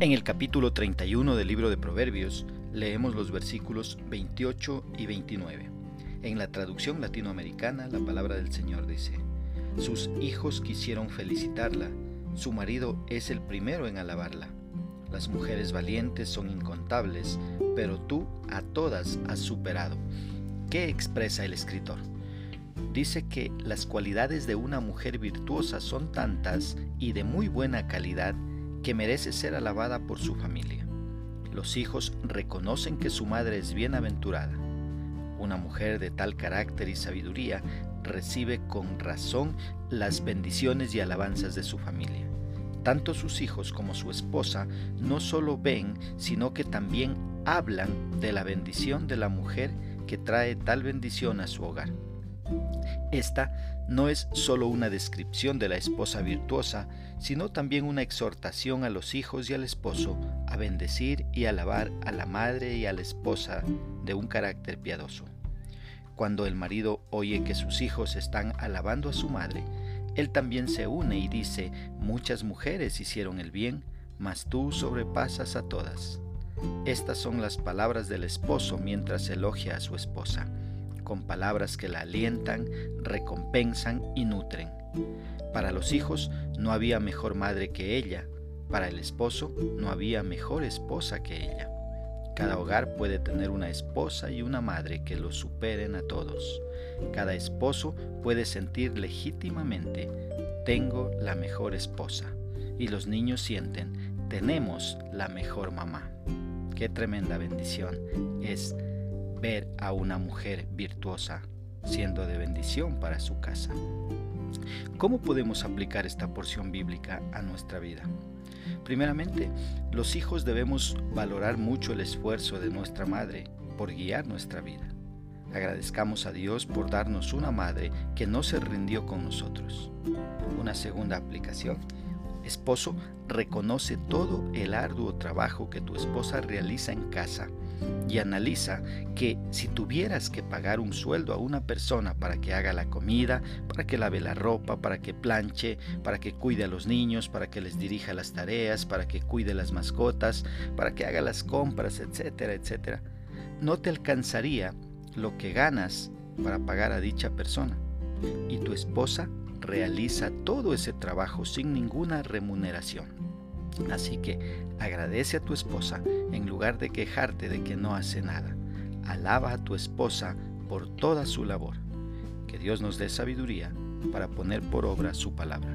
En el capítulo 31 del libro de Proverbios leemos los versículos 28 y 29. En la traducción latinoamericana la palabra del Señor dice, Sus hijos quisieron felicitarla, su marido es el primero en alabarla. Las mujeres valientes son incontables, pero tú a todas has superado. ¿Qué expresa el escritor? Dice que las cualidades de una mujer virtuosa son tantas y de muy buena calidad que merece ser alabada por su familia. Los hijos reconocen que su madre es bienaventurada. Una mujer de tal carácter y sabiduría recibe con razón las bendiciones y alabanzas de su familia. Tanto sus hijos como su esposa no solo ven, sino que también hablan de la bendición de la mujer que trae tal bendición a su hogar. Esta no es solo una descripción de la esposa virtuosa, sino también una exhortación a los hijos y al esposo a bendecir y alabar a la madre y a la esposa de un carácter piadoso. Cuando el marido oye que sus hijos están alabando a su madre, él también se une y dice, muchas mujeres hicieron el bien, mas tú sobrepasas a todas. Estas son las palabras del esposo mientras elogia a su esposa con palabras que la alientan, recompensan y nutren. Para los hijos no había mejor madre que ella, para el esposo no había mejor esposa que ella. Cada hogar puede tener una esposa y una madre que lo superen a todos. Cada esposo puede sentir legítimamente, tengo la mejor esposa. Y los niños sienten, tenemos la mejor mamá. Qué tremenda bendición es ver a una mujer virtuosa siendo de bendición para su casa. ¿Cómo podemos aplicar esta porción bíblica a nuestra vida? Primeramente, los hijos debemos valorar mucho el esfuerzo de nuestra madre por guiar nuestra vida. Agradezcamos a Dios por darnos una madre que no se rindió con nosotros. Una segunda aplicación Esposo, reconoce todo el arduo trabajo que tu esposa realiza en casa y analiza que si tuvieras que pagar un sueldo a una persona para que haga la comida, para que lave la ropa, para que planche, para que cuide a los niños, para que les dirija las tareas, para que cuide las mascotas, para que haga las compras, etcétera, etcétera, no te alcanzaría lo que ganas para pagar a dicha persona. Y tu esposa realiza todo ese trabajo sin ninguna remuneración. Así que agradece a tu esposa en lugar de quejarte de que no hace nada. Alaba a tu esposa por toda su labor. Que Dios nos dé sabiduría para poner por obra su palabra.